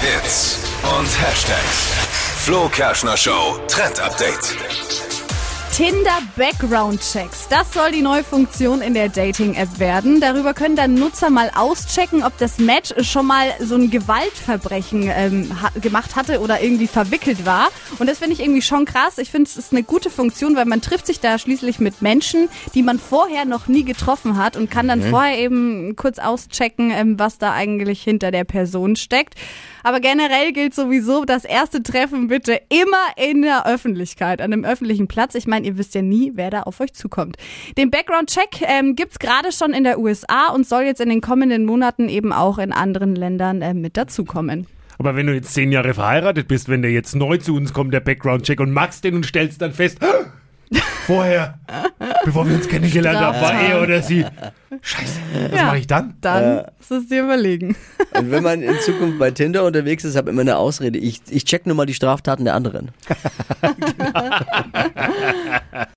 Hits und Hashtags. Flo Kerschner Show Trend Update. Tinder Background Checks. Das soll die neue Funktion in der Dating-App werden. Darüber können dann Nutzer mal auschecken, ob das Match schon mal so ein Gewaltverbrechen ähm, ha gemacht hatte oder irgendwie verwickelt war. Und das finde ich irgendwie schon krass. Ich finde, es ist eine gute Funktion, weil man trifft sich da schließlich mit Menschen, die man vorher noch nie getroffen hat und kann dann vorher eben kurz auschecken, ähm, was da eigentlich hinter der Person steckt. Aber generell gilt sowieso, das erste Treffen bitte immer in der Öffentlichkeit, an einem öffentlichen Platz. Ich meine, ihr wisst ja nie, wer da auf euch zukommt. Den Background-Check ähm, gibt's gerade schon in der USA und soll jetzt in den kommenden Monaten eben auch in anderen Ländern äh, mit dazukommen. Aber wenn du jetzt zehn Jahre verheiratet bist, wenn der jetzt neu zu uns kommt, der Background-Check, und machst den und stellst dann fest, vorher, bevor wir uns kennengelernt haben, war er oder sie. Scheiße, was Ja. mache ich dann? Dann ist es dir überlegen. Und wenn man in Zukunft bei Tinder unterwegs ist, habe immer eine Ausrede. Ich, ich check nur mal die Straftaten der anderen.